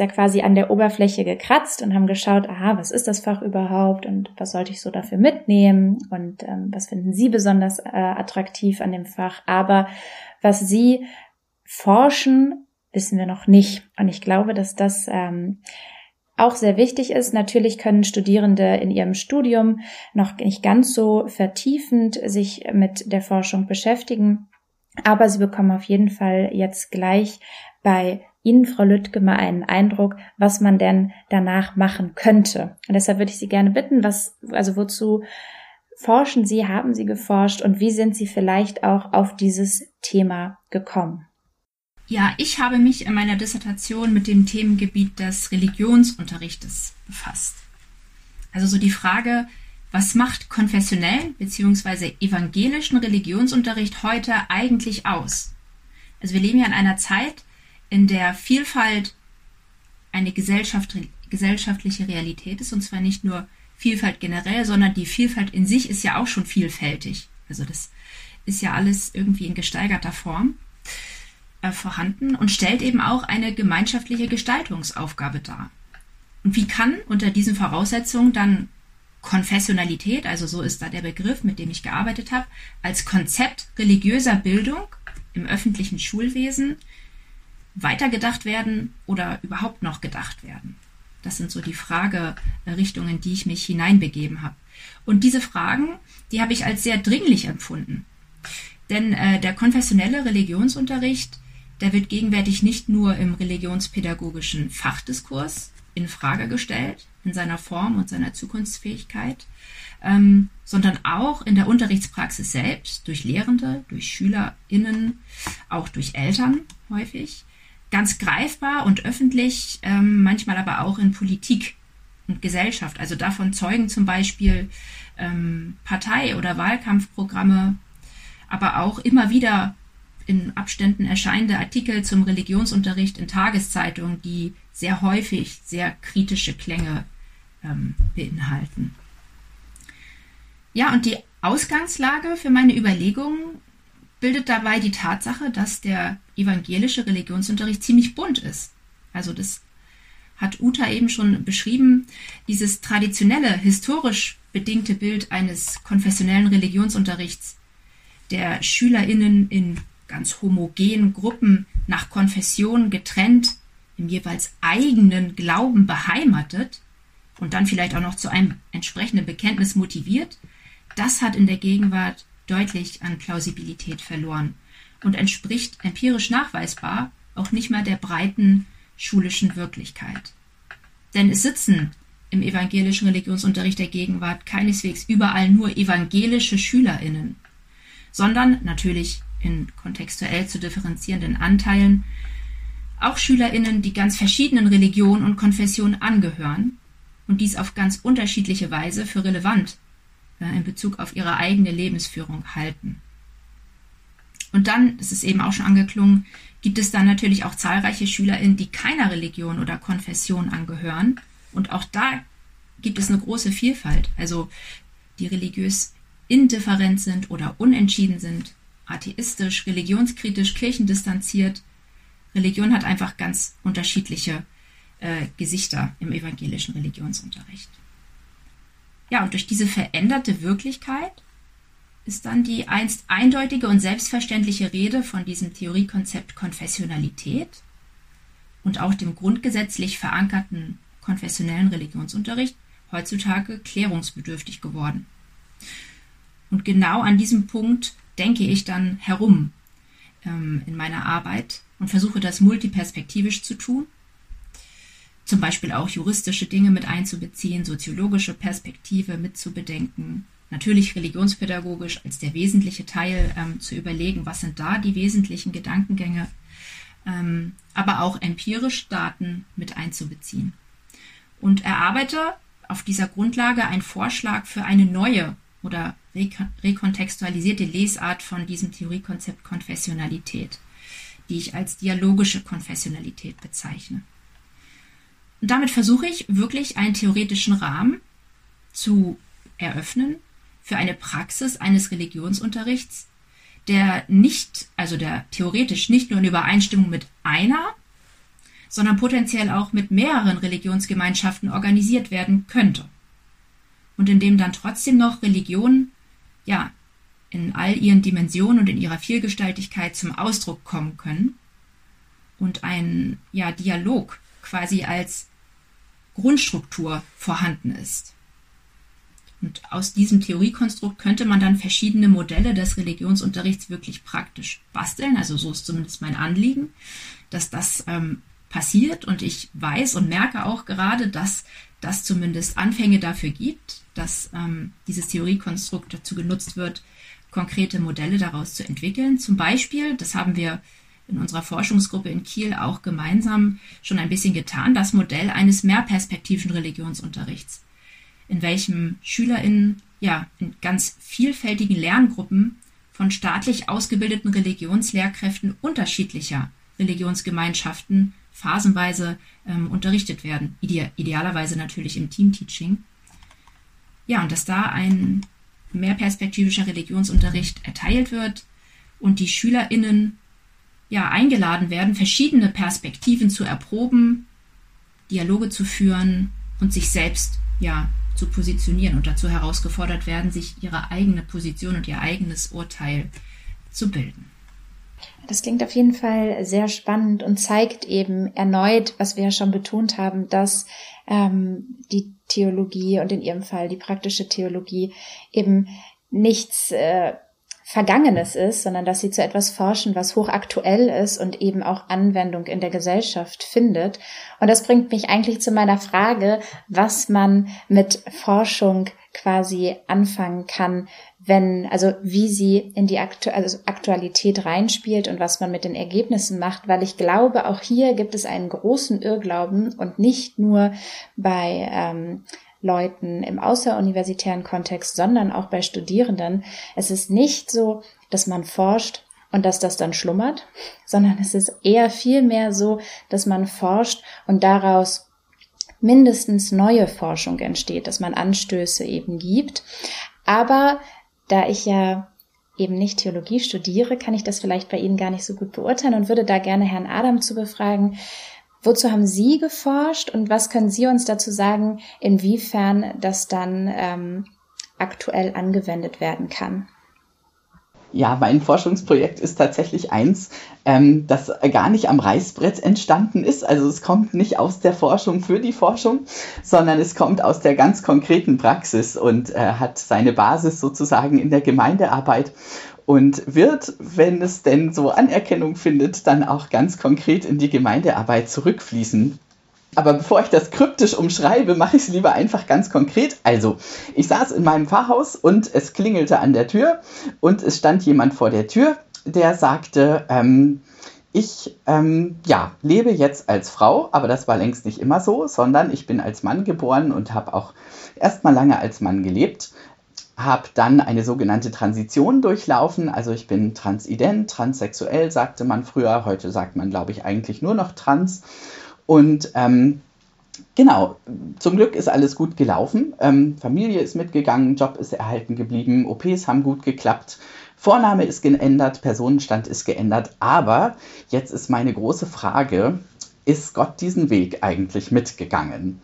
ja quasi an der Oberfläche gekratzt und haben geschaut, aha, was ist das Fach überhaupt und was sollte ich so dafür mitnehmen und ähm, was finden Sie besonders äh, attraktiv an dem Fach. Aber was Sie forschen, wissen wir noch nicht. Und ich glaube, dass das ähm, auch sehr wichtig ist. Natürlich können Studierende in ihrem Studium noch nicht ganz so vertiefend sich mit der Forschung beschäftigen. Aber sie bekommen auf jeden Fall jetzt gleich bei Ihnen, Frau Lüttke, mal einen Eindruck, was man denn danach machen könnte. Und deshalb würde ich Sie gerne bitten, was, also wozu forschen Sie, haben Sie geforscht und wie sind Sie vielleicht auch auf dieses Thema gekommen? Ja, ich habe mich in meiner Dissertation mit dem Themengebiet des Religionsunterrichtes befasst. Also so die Frage, was macht konfessionellen bzw. evangelischen Religionsunterricht heute eigentlich aus? Also wir leben ja in einer Zeit, in der Vielfalt eine Gesellschaft, gesellschaftliche Realität ist, und zwar nicht nur Vielfalt generell, sondern die Vielfalt in sich ist ja auch schon vielfältig. Also das ist ja alles irgendwie in gesteigerter Form äh, vorhanden und stellt eben auch eine gemeinschaftliche Gestaltungsaufgabe dar. Und wie kann unter diesen Voraussetzungen dann Konfessionalität, also so ist da der Begriff, mit dem ich gearbeitet habe, als Konzept religiöser Bildung im öffentlichen Schulwesen weitergedacht werden oder überhaupt noch gedacht werden? Das sind so die Fragerichtungen, die ich mich hineinbegeben habe. Und diese Fragen, die habe ich als sehr dringlich empfunden. Denn äh, der konfessionelle Religionsunterricht der wird gegenwärtig nicht nur im religionspädagogischen Fachdiskurs in Frage gestellt, in seiner Form und seiner Zukunftsfähigkeit, ähm, sondern auch in der Unterrichtspraxis selbst, durch Lehrende, durch SchülerInnen, auch durch Eltern häufig, ganz greifbar und öffentlich, ähm, manchmal aber auch in Politik und Gesellschaft. Also davon zeugen zum Beispiel ähm, Partei- oder Wahlkampfprogramme, aber auch immer wieder in Abständen erscheinende Artikel zum Religionsunterricht in Tageszeitungen, die sehr häufig sehr kritische Klänge ähm, beinhalten. Ja, und die Ausgangslage für meine Überlegungen bildet dabei die Tatsache, dass der evangelische Religionsunterricht ziemlich bunt ist. Also das hat Uta eben schon beschrieben, dieses traditionelle, historisch bedingte Bild eines konfessionellen Religionsunterrichts, der Schülerinnen in ganz homogenen Gruppen nach Konfession getrennt, im jeweils eigenen Glauben beheimatet und dann vielleicht auch noch zu einem entsprechenden Bekenntnis motiviert, das hat in der Gegenwart deutlich an Plausibilität verloren und entspricht empirisch nachweisbar auch nicht mehr der breiten schulischen Wirklichkeit. Denn es sitzen im evangelischen Religionsunterricht der Gegenwart keineswegs überall nur evangelische Schülerinnen, sondern natürlich in kontextuell zu differenzierenden Anteilen auch Schülerinnen, die ganz verschiedenen Religionen und Konfessionen angehören und dies auf ganz unterschiedliche Weise für relevant in Bezug auf ihre eigene Lebensführung halten. Und dann, das ist eben auch schon angeklungen, gibt es dann natürlich auch zahlreiche SchülerInnen, die keiner Religion oder Konfession angehören. Und auch da gibt es eine große Vielfalt. Also die religiös indifferent sind oder unentschieden sind, atheistisch, religionskritisch, kirchendistanziert. Religion hat einfach ganz unterschiedliche äh, Gesichter im evangelischen Religionsunterricht. Ja, und durch diese veränderte Wirklichkeit ist dann die einst eindeutige und selbstverständliche Rede von diesem Theoriekonzept Konfessionalität und auch dem grundgesetzlich verankerten konfessionellen Religionsunterricht heutzutage klärungsbedürftig geworden. Und genau an diesem Punkt denke ich dann herum ähm, in meiner Arbeit und versuche das multiperspektivisch zu tun. Zum Beispiel auch juristische Dinge mit einzubeziehen, soziologische Perspektive mitzubedenken, natürlich religionspädagogisch als der wesentliche Teil ähm, zu überlegen, was sind da die wesentlichen Gedankengänge, ähm, aber auch empirisch Daten mit einzubeziehen. Und erarbeite auf dieser Grundlage einen Vorschlag für eine neue oder rekontextualisierte Lesart von diesem Theoriekonzept Konfessionalität, die ich als dialogische Konfessionalität bezeichne. Damit versuche ich wirklich einen theoretischen Rahmen zu eröffnen für eine Praxis eines Religionsunterrichts, der nicht, also der theoretisch nicht nur in Übereinstimmung mit einer, sondern potenziell auch mit mehreren Religionsgemeinschaften organisiert werden könnte. Und in dem dann trotzdem noch Religion, ja, in all ihren Dimensionen und in ihrer Vielgestaltigkeit zum Ausdruck kommen können und ein, ja, Dialog quasi als Grundstruktur vorhanden ist. Und aus diesem Theoriekonstrukt könnte man dann verschiedene Modelle des Religionsunterrichts wirklich praktisch basteln. Also so ist zumindest mein Anliegen, dass das ähm, passiert. Und ich weiß und merke auch gerade, dass das zumindest Anfänge dafür gibt, dass ähm, dieses Theoriekonstrukt dazu genutzt wird, konkrete Modelle daraus zu entwickeln. Zum Beispiel, das haben wir in unserer Forschungsgruppe in Kiel auch gemeinsam schon ein bisschen getan, das Modell eines mehrperspektiven Religionsunterrichts in welchem SchülerInnen ja in ganz vielfältigen Lerngruppen von staatlich ausgebildeten Religionslehrkräften unterschiedlicher Religionsgemeinschaften phasenweise ähm, unterrichtet werden. Ide idealerweise natürlich im Teamteaching. Ja, und dass da ein mehrperspektivischer Religionsunterricht erteilt wird und die SchülerInnen ja eingeladen werden, verschiedene Perspektiven zu erproben, Dialoge zu führen und sich selbst ja zu positionieren und dazu herausgefordert werden, sich ihre eigene Position und ihr eigenes Urteil zu bilden. Das klingt auf jeden Fall sehr spannend und zeigt eben erneut, was wir ja schon betont haben, dass ähm, die Theologie und in ihrem Fall die praktische Theologie eben nichts äh, Vergangenes ist, sondern dass sie zu etwas forschen, was hochaktuell ist und eben auch Anwendung in der Gesellschaft findet. Und das bringt mich eigentlich zu meiner Frage, was man mit Forschung quasi anfangen kann, wenn, also wie sie in die Aktu also Aktualität reinspielt und was man mit den Ergebnissen macht, weil ich glaube, auch hier gibt es einen großen Irrglauben und nicht nur bei ähm, Leuten im außeruniversitären Kontext, sondern auch bei Studierenden. Es ist nicht so, dass man forscht und dass das dann schlummert, sondern es ist eher viel mehr so, dass man forscht und daraus mindestens neue Forschung entsteht, dass man Anstöße eben gibt. Aber da ich ja eben nicht Theologie studiere, kann ich das vielleicht bei Ihnen gar nicht so gut beurteilen und würde da gerne Herrn Adam zu befragen, Wozu haben Sie geforscht und was können Sie uns dazu sagen, inwiefern das dann ähm, aktuell angewendet werden kann? Ja, mein Forschungsprojekt ist tatsächlich eins, ähm, das gar nicht am Reißbrett entstanden ist. Also es kommt nicht aus der Forschung für die Forschung, sondern es kommt aus der ganz konkreten Praxis und äh, hat seine Basis sozusagen in der Gemeindearbeit und wird, wenn es denn so Anerkennung findet, dann auch ganz konkret in die Gemeindearbeit zurückfließen. Aber bevor ich das kryptisch umschreibe, mache ich es lieber einfach ganz konkret. Also, ich saß in meinem Pfarrhaus und es klingelte an der Tür und es stand jemand vor der Tür, der sagte, ähm, ich ähm, ja, lebe jetzt als Frau, aber das war längst nicht immer so, sondern ich bin als Mann geboren und habe auch erstmal lange als Mann gelebt habe dann eine sogenannte Transition durchlaufen. Also ich bin transident, transsexuell, sagte man früher. Heute sagt man, glaube ich, eigentlich nur noch trans. Und ähm, genau, zum Glück ist alles gut gelaufen. Ähm, Familie ist mitgegangen, Job ist erhalten geblieben, OPs haben gut geklappt. Vorname ist geändert, Personenstand ist geändert, aber jetzt ist meine große Frage, ist Gott diesen Weg eigentlich mitgegangen?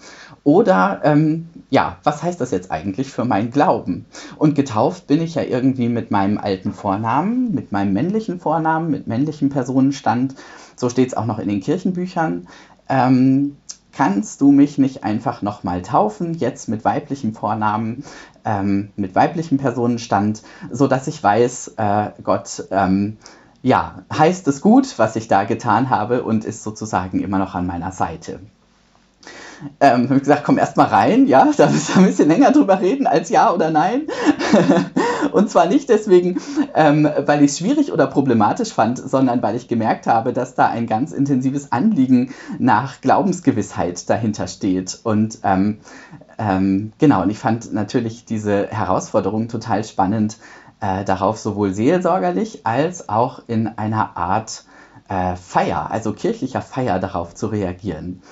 Oder ähm, ja, was heißt das jetzt eigentlich für meinen Glauben? Und getauft bin ich ja irgendwie mit meinem alten Vornamen, mit meinem männlichen Vornamen, mit männlichem Personenstand. So steht es auch noch in den Kirchenbüchern. Ähm, kannst du mich nicht einfach nochmal taufen, jetzt mit weiblichem Vornamen, ähm, mit weiblichem Personenstand, sodass ich weiß, äh, Gott, ähm, ja, heißt es gut, was ich da getan habe und ist sozusagen immer noch an meiner Seite. Ähm, habe ich gesagt, komm erst mal rein, ja, da müssen wir ein bisschen länger drüber reden als ja oder nein. und zwar nicht deswegen, ähm, weil ich es schwierig oder problematisch fand, sondern weil ich gemerkt habe, dass da ein ganz intensives Anliegen nach Glaubensgewissheit dahinter steht. Und ähm, ähm, genau, und ich fand natürlich diese Herausforderung total spannend, äh, darauf sowohl seelsorgerlich als auch in einer Art äh, Feier, also kirchlicher Feier darauf zu reagieren.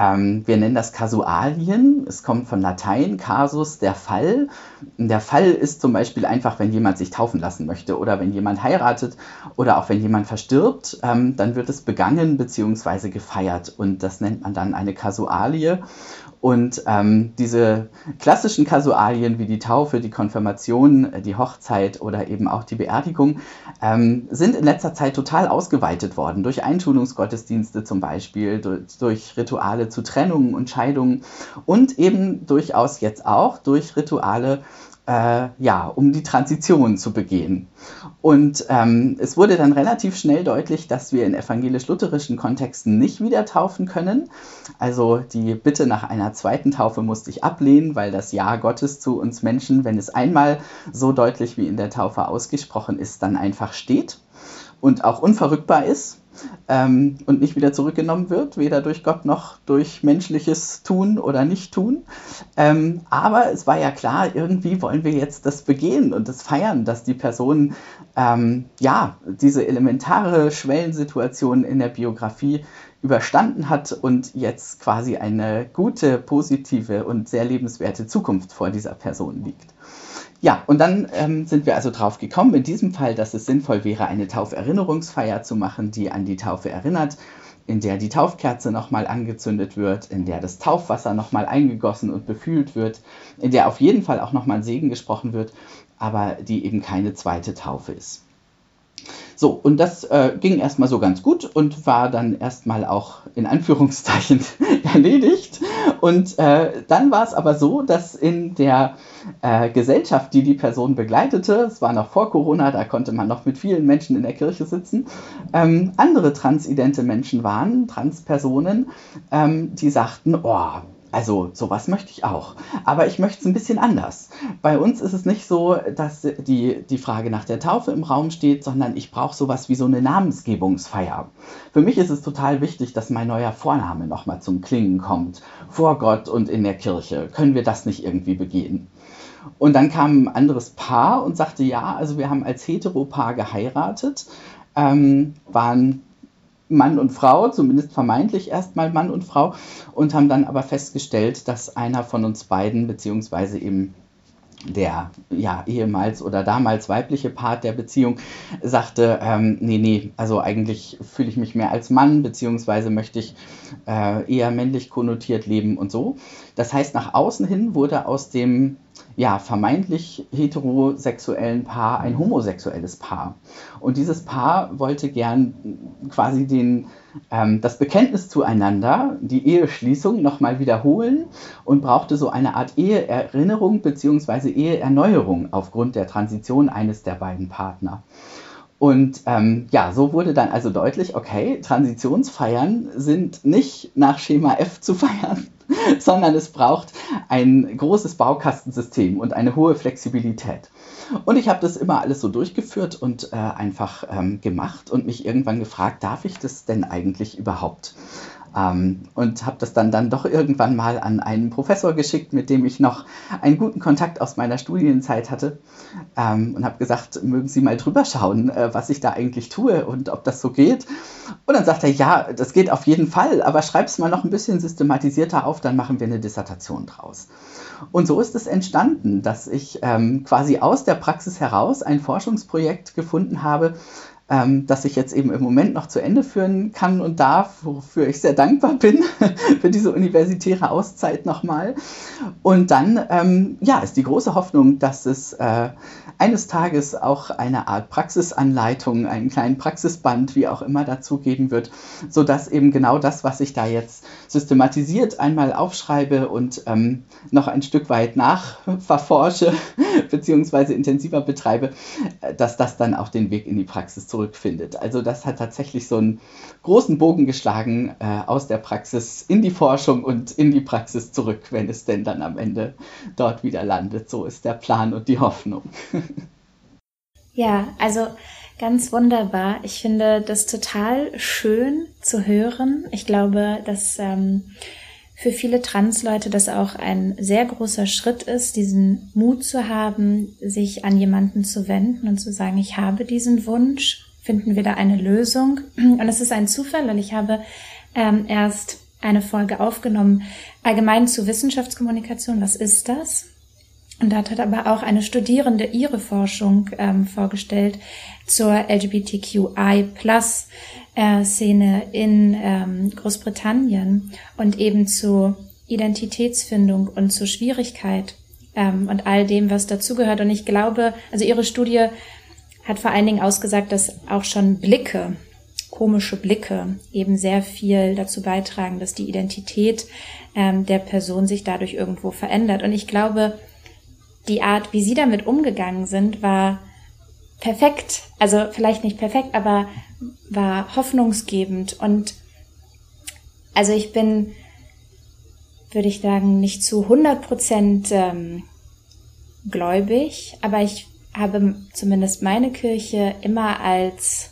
Ähm, wir nennen das Kasualien. Es kommt von Latein, Kasus, der Fall. Der Fall ist zum Beispiel einfach, wenn jemand sich taufen lassen möchte oder wenn jemand heiratet oder auch wenn jemand verstirbt, ähm, dann wird es begangen bzw. gefeiert und das nennt man dann eine Kasualie. Und ähm, diese klassischen Kasualien wie die Taufe, die Konfirmation, die Hochzeit oder eben auch die Beerdigung ähm, sind in letzter Zeit total ausgeweitet worden. Durch Einschulungsgottesdienste zum Beispiel, durch, durch Rituale zu Trennungen und Scheidungen und eben durchaus jetzt auch durch Rituale äh, ja, um die Transition zu begehen. Und ähm, es wurde dann relativ schnell deutlich, dass wir in evangelisch-lutherischen Kontexten nicht wieder taufen können. Also die Bitte nach einer zweiten Taufe musste ich ablehnen, weil das Ja Gottes zu uns Menschen, wenn es einmal so deutlich wie in der Taufe ausgesprochen ist, dann einfach steht und auch unverrückbar ist ähm, und nicht wieder zurückgenommen wird, weder durch Gott noch durch menschliches Tun oder Nicht-Tun. Ähm, aber es war ja klar, irgendwie wollen wir jetzt das begehen und das feiern, dass die Person ähm, ja diese elementare Schwellensituation in der Biografie überstanden hat und jetzt quasi eine gute, positive und sehr lebenswerte Zukunft vor dieser Person liegt. Ja, und dann ähm, sind wir also drauf gekommen, in diesem Fall, dass es sinnvoll wäre, eine Tauferinnerungsfeier zu machen, die an die Taufe erinnert, in der die Taufkerze nochmal angezündet wird, in der das Taufwasser nochmal eingegossen und befühlt wird, in der auf jeden Fall auch nochmal Segen gesprochen wird, aber die eben keine zweite Taufe ist. So, und das äh, ging erstmal so ganz gut und war dann erstmal auch in Anführungszeichen erledigt. Und äh, dann war es aber so, dass in der äh, Gesellschaft, die die Person begleitete, es war noch vor Corona, da konnte man noch mit vielen Menschen in der Kirche sitzen, ähm, andere transidente Menschen waren, Transpersonen, ähm, die sagten, oh, also sowas möchte ich auch. Aber ich möchte es ein bisschen anders. Bei uns ist es nicht so, dass die, die Frage nach der Taufe im Raum steht, sondern ich brauche sowas wie so eine Namensgebungsfeier. Für mich ist es total wichtig, dass mein neuer Vorname nochmal zum Klingen kommt. Vor Gott und in der Kirche. Können wir das nicht irgendwie begehen? Und dann kam ein anderes Paar und sagte, ja, also wir haben als Heteropaar geheiratet, ähm, waren Mann und Frau, zumindest vermeintlich erstmal Mann und Frau, und haben dann aber festgestellt, dass einer von uns beiden, beziehungsweise eben der ja ehemals oder damals weibliche Part der Beziehung sagte, ähm, nee, nee, also eigentlich fühle ich mich mehr als Mann, beziehungsweise möchte ich äh, eher männlich konnotiert leben und so. Das heißt, nach außen hin wurde aus dem ja, vermeintlich heterosexuellen Paar ein homosexuelles Paar. Und dieses Paar wollte gern quasi den, ähm, das Bekenntnis zueinander, die Eheschließung nochmal wiederholen und brauchte so eine Art Eheerinnerung bzw. Eheerneuerung aufgrund der Transition eines der beiden Partner. Und ähm, ja, so wurde dann also deutlich, okay, Transitionsfeiern sind nicht nach Schema F zu feiern, sondern es braucht ein großes Baukastensystem und eine hohe Flexibilität. Und ich habe das immer alles so durchgeführt und äh, einfach ähm, gemacht und mich irgendwann gefragt, darf ich das denn eigentlich überhaupt? Ähm, und habe das dann, dann doch irgendwann mal an einen Professor geschickt, mit dem ich noch einen guten Kontakt aus meiner Studienzeit hatte ähm, und habe gesagt, mögen Sie mal drüber schauen, äh, was ich da eigentlich tue und ob das so geht. Und dann sagt er, ja, das geht auf jeden Fall, aber schreib es mal noch ein bisschen systematisierter auf, dann machen wir eine Dissertation draus. Und so ist es entstanden, dass ich ähm, quasi aus der Praxis heraus ein Forschungsprojekt gefunden habe, ähm, das ich jetzt eben im Moment noch zu Ende führen kann und darf, wofür ich sehr dankbar bin für diese universitäre Auszeit nochmal. Und dann, ähm, ja, ist die große Hoffnung, dass es äh, eines Tages auch eine Art Praxisanleitung, einen kleinen Praxisband, wie auch immer, dazu geben wird, sodass eben genau das, was ich da jetzt systematisiert einmal aufschreibe und ähm, noch ein Stück weit nachverforsche, beziehungsweise intensiver betreibe, äh, dass das dann auch den Weg in die Praxis zurück zurückfindet. Also das hat tatsächlich so einen großen Bogen geschlagen äh, aus der Praxis in die Forschung und in die Praxis zurück, wenn es denn dann am Ende dort wieder landet. So ist der Plan und die Hoffnung. ja, also ganz wunderbar. Ich finde das total schön zu hören. Ich glaube, dass ähm, für viele Transleute das auch ein sehr großer Schritt ist, diesen Mut zu haben, sich an jemanden zu wenden und zu sagen, ich habe diesen Wunsch finden wir da eine Lösung. Und es ist ein Zufall, weil ich habe ähm, erst eine Folge aufgenommen, allgemein zu Wissenschaftskommunikation. Was ist das? Und dort hat aber auch eine Studierende ihre Forschung ähm, vorgestellt zur LGBTQI-Plus-Szene äh, in ähm, Großbritannien und eben zu Identitätsfindung und zur Schwierigkeit ähm, und all dem, was dazugehört. Und ich glaube, also ihre Studie hat vor allen Dingen ausgesagt, dass auch schon Blicke, komische Blicke, eben sehr viel dazu beitragen, dass die Identität ähm, der Person sich dadurch irgendwo verändert. Und ich glaube, die Art, wie sie damit umgegangen sind, war perfekt. Also vielleicht nicht perfekt, aber war hoffnungsgebend. Und also ich bin, würde ich sagen, nicht zu 100 Prozent ähm, gläubig, aber ich habe zumindest meine Kirche immer als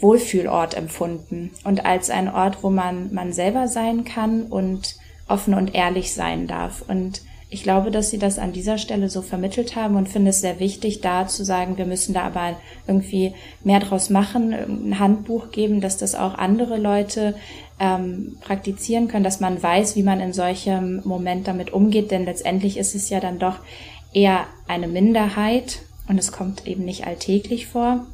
Wohlfühlort empfunden und als ein Ort, wo man man selber sein kann und offen und ehrlich sein darf. Und ich glaube, dass sie das an dieser Stelle so vermittelt haben und finde es sehr wichtig, da zu sagen, wir müssen da aber irgendwie mehr draus machen, ein Handbuch geben, dass das auch andere Leute ähm, praktizieren können, dass man weiß, wie man in solchem Moment damit umgeht, denn letztendlich ist es ja dann doch eher eine Minderheit und es kommt eben nicht alltäglich vor.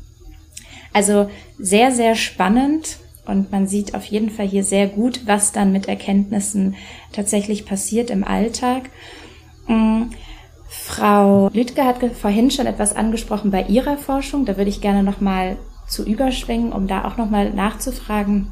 Also sehr, sehr spannend und man sieht auf jeden Fall hier sehr gut, was dann mit Erkenntnissen tatsächlich passiert im Alltag. Mhm. Frau Lüdke hat vorhin schon etwas angesprochen bei ihrer Forschung. Da würde ich gerne nochmal zu überschwingen, um da auch nochmal nachzufragen.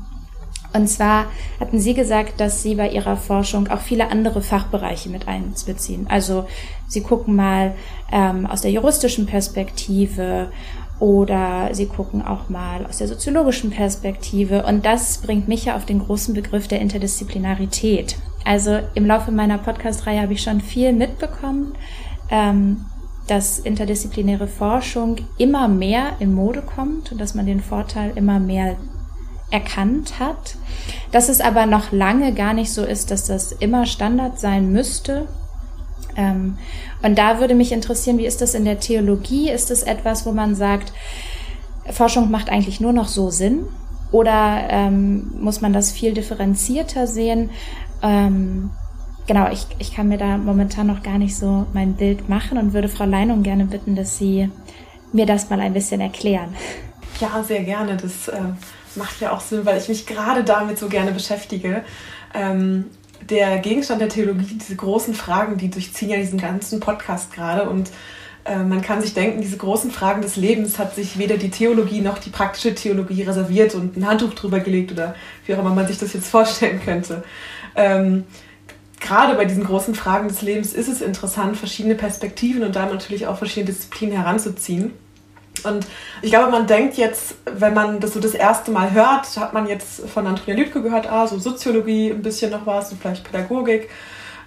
Und zwar hatten Sie gesagt, dass Sie bei Ihrer Forschung auch viele andere Fachbereiche mit einbeziehen. Also Sie gucken mal ähm, aus der juristischen Perspektive oder Sie gucken auch mal aus der soziologischen Perspektive. Und das bringt mich ja auf den großen Begriff der Interdisziplinarität. Also im Laufe meiner Podcast-Reihe habe ich schon viel mitbekommen, ähm, dass interdisziplinäre Forschung immer mehr in Mode kommt und dass man den Vorteil immer mehr erkannt hat, dass es aber noch lange gar nicht so ist, dass das immer Standard sein müsste. Ähm, und da würde mich interessieren, wie ist das in der Theologie? Ist es etwas, wo man sagt, Forschung macht eigentlich nur noch so Sinn? Oder ähm, muss man das viel differenzierter sehen? Ähm, genau, ich, ich kann mir da momentan noch gar nicht so mein Bild machen und würde Frau Leinung gerne bitten, dass Sie mir das mal ein bisschen erklären. Ja, sehr gerne. Das äh, macht ja auch Sinn, weil ich mich gerade damit so gerne beschäftige. Ähm, der Gegenstand der Theologie, diese großen Fragen, die durchziehen ja diesen ganzen Podcast gerade und äh, man kann sich denken, diese großen Fragen des Lebens hat sich weder die Theologie noch die praktische Theologie reserviert und ein Handtuch drüber gelegt oder wie auch immer man sich das jetzt vorstellen könnte. Ähm, gerade bei diesen großen Fragen des Lebens ist es interessant, verschiedene Perspektiven und da natürlich auch verschiedene Disziplinen heranzuziehen. Und ich glaube, man denkt jetzt, wenn man das so das erste Mal hört, hat man jetzt von Antonia Lübke gehört, ah, so Soziologie ein bisschen noch was und vielleicht Pädagogik.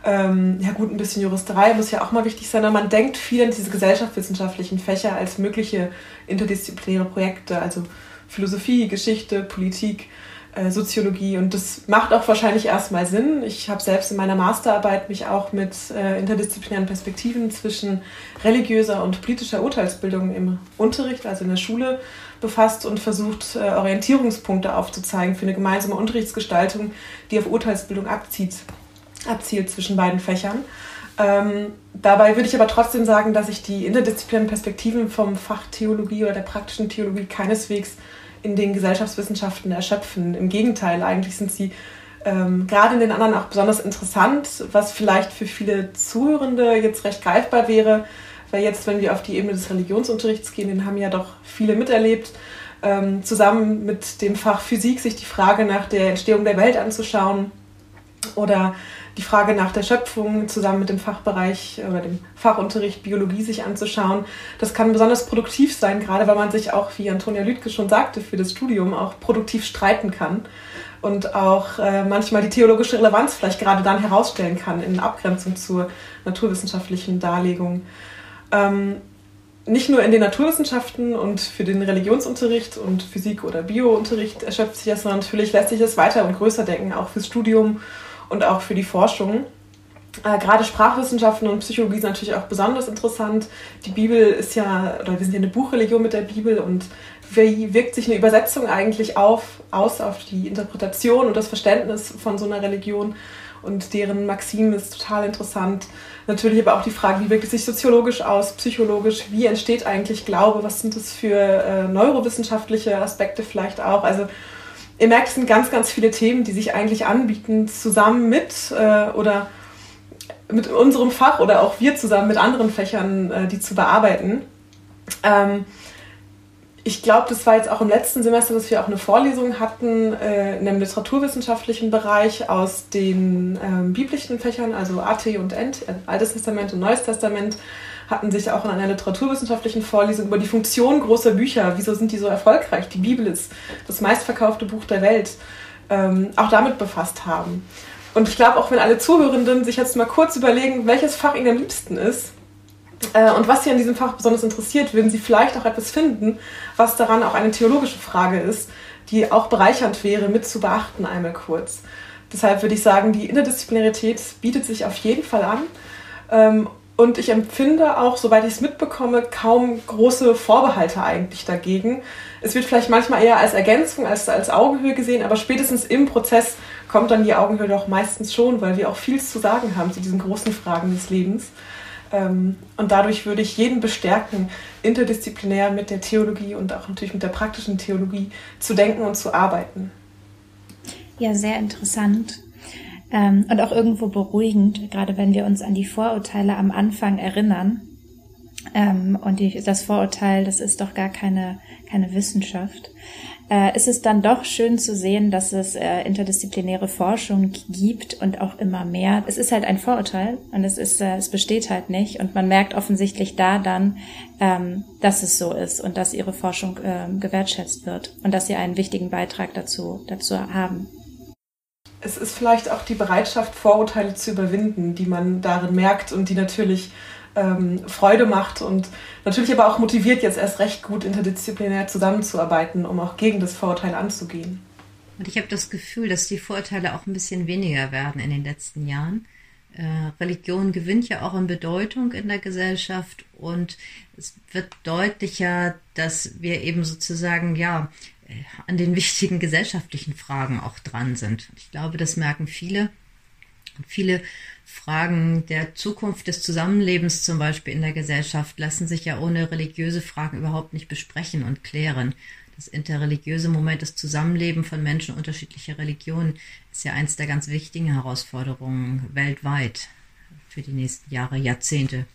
Ähm, ja gut, ein bisschen Juristerei muss ja auch mal wichtig sein, aber man denkt viel an diese gesellschaftswissenschaftlichen Fächer als mögliche interdisziplinäre Projekte, also Philosophie, Geschichte, Politik. Äh, Soziologie und das macht auch wahrscheinlich erstmal Sinn. Ich habe selbst in meiner Masterarbeit mich auch mit äh, interdisziplinären Perspektiven zwischen religiöser und politischer Urteilsbildung im Unterricht, also in der Schule, befasst und versucht, äh, Orientierungspunkte aufzuzeigen für eine gemeinsame Unterrichtsgestaltung, die auf Urteilsbildung abzieht, abzielt zwischen beiden Fächern. Ähm, dabei würde ich aber trotzdem sagen, dass ich die interdisziplinären Perspektiven vom Fach Theologie oder der praktischen Theologie keineswegs in den Gesellschaftswissenschaften erschöpfen. Im Gegenteil, eigentlich sind sie ähm, gerade in den anderen auch besonders interessant, was vielleicht für viele Zuhörende jetzt recht greifbar wäre, weil jetzt, wenn wir auf die Ebene des Religionsunterrichts gehen, den haben ja doch viele miterlebt, ähm, zusammen mit dem Fach Physik sich die Frage nach der Entstehung der Welt anzuschauen oder die Frage nach der Schöpfung zusammen mit dem Fachbereich oder dem Fachunterricht Biologie sich anzuschauen. Das kann besonders produktiv sein, gerade weil man sich auch, wie Antonia Lüdke schon sagte, für das Studium auch produktiv streiten kann und auch äh, manchmal die theologische Relevanz vielleicht gerade dann herausstellen kann in Abgrenzung zur naturwissenschaftlichen Darlegung. Ähm, nicht nur in den Naturwissenschaften und für den Religionsunterricht und Physik- oder Biounterricht erschöpft sich das, sondern natürlich lässt sich das weiter und größer denken, auch fürs Studium und auch für die Forschung. Äh, gerade Sprachwissenschaften und Psychologie sind natürlich auch besonders interessant. Die Bibel ist ja, oder wir sind ja eine Buchreligion mit der Bibel und wie wirkt sich eine Übersetzung eigentlich auf, aus auf die Interpretation und das Verständnis von so einer Religion und deren Maxim ist total interessant. Natürlich aber auch die Frage, wie wirkt es sich soziologisch aus, psychologisch, wie entsteht eigentlich Glaube, was sind das für äh, neurowissenschaftliche Aspekte vielleicht auch. Also ihr merkt, es sind ganz, ganz viele Themen, die sich eigentlich anbieten, zusammen mit äh, oder mit unserem Fach oder auch wir zusammen mit anderen Fächern, äh, die zu bearbeiten. Ähm, ich glaube, das war jetzt auch im letzten Semester, dass wir auch eine Vorlesung hatten äh, in einem literaturwissenschaftlichen Bereich aus den ähm, biblischen Fächern, also AT und äh, Altes Testament und Neues Testament, hatten sich auch in einer literaturwissenschaftlichen Vorlesung über die Funktion großer Bücher, wieso sind die so erfolgreich, die Bibel ist das meistverkaufte Buch der Welt, ähm, auch damit befasst haben. Und ich glaube, auch wenn alle Zuhörenden sich jetzt mal kurz überlegen, welches Fach ihnen am liebsten ist, äh, und was Sie an diesem Fach besonders interessiert, würden Sie vielleicht auch etwas finden, was daran auch eine theologische Frage ist, die auch bereichernd wäre, mit zu beachten, einmal kurz. Deshalb würde ich sagen, die Interdisziplinarität bietet sich auf jeden Fall an. Ähm, und ich empfinde auch, soweit ich es mitbekomme, kaum große Vorbehalte eigentlich dagegen. Es wird vielleicht manchmal eher als Ergänzung, als als Augenhöhe gesehen, aber spätestens im Prozess kommt dann die Augenhöhe doch meistens schon, weil wir auch viel zu sagen haben zu diesen großen Fragen des Lebens. Ähm, und dadurch würde ich jeden bestärken, interdisziplinär mit der Theologie und auch natürlich mit der praktischen Theologie zu denken und zu arbeiten. Ja, sehr interessant. Ähm, und auch irgendwo beruhigend, gerade wenn wir uns an die Vorurteile am Anfang erinnern. Ähm, und die, das Vorurteil, das ist doch gar keine, keine Wissenschaft äh, ist es dann doch schön zu sehen, dass es äh, interdisziplinäre Forschung gibt und auch immer mehr. Es ist halt ein Vorurteil und es ist, äh, es besteht halt nicht und man merkt offensichtlich da dann, ähm, dass es so ist und dass ihre Forschung äh, gewertschätzt wird und dass sie einen wichtigen Beitrag dazu, dazu haben. Es ist vielleicht auch die Bereitschaft, Vorurteile zu überwinden, die man darin merkt und die natürlich ähm, Freude macht und natürlich aber auch motiviert, jetzt erst recht gut interdisziplinär zusammenzuarbeiten, um auch gegen das Vorurteil anzugehen. Und ich habe das Gefühl, dass die Vorurteile auch ein bisschen weniger werden in den letzten Jahren. Äh, Religion gewinnt ja auch an Bedeutung in der Gesellschaft und es wird deutlicher, dass wir eben sozusagen ja an den wichtigen gesellschaftlichen Fragen auch dran sind. Ich glaube, das merken viele. Viele Fragen der Zukunft des Zusammenlebens zum Beispiel in der Gesellschaft lassen sich ja ohne religiöse Fragen überhaupt nicht besprechen und klären. Das interreligiöse Moment, das Zusammenleben von Menschen unterschiedlicher Religionen ist ja eins der ganz wichtigen Herausforderungen weltweit für die nächsten Jahre, Jahrzehnte.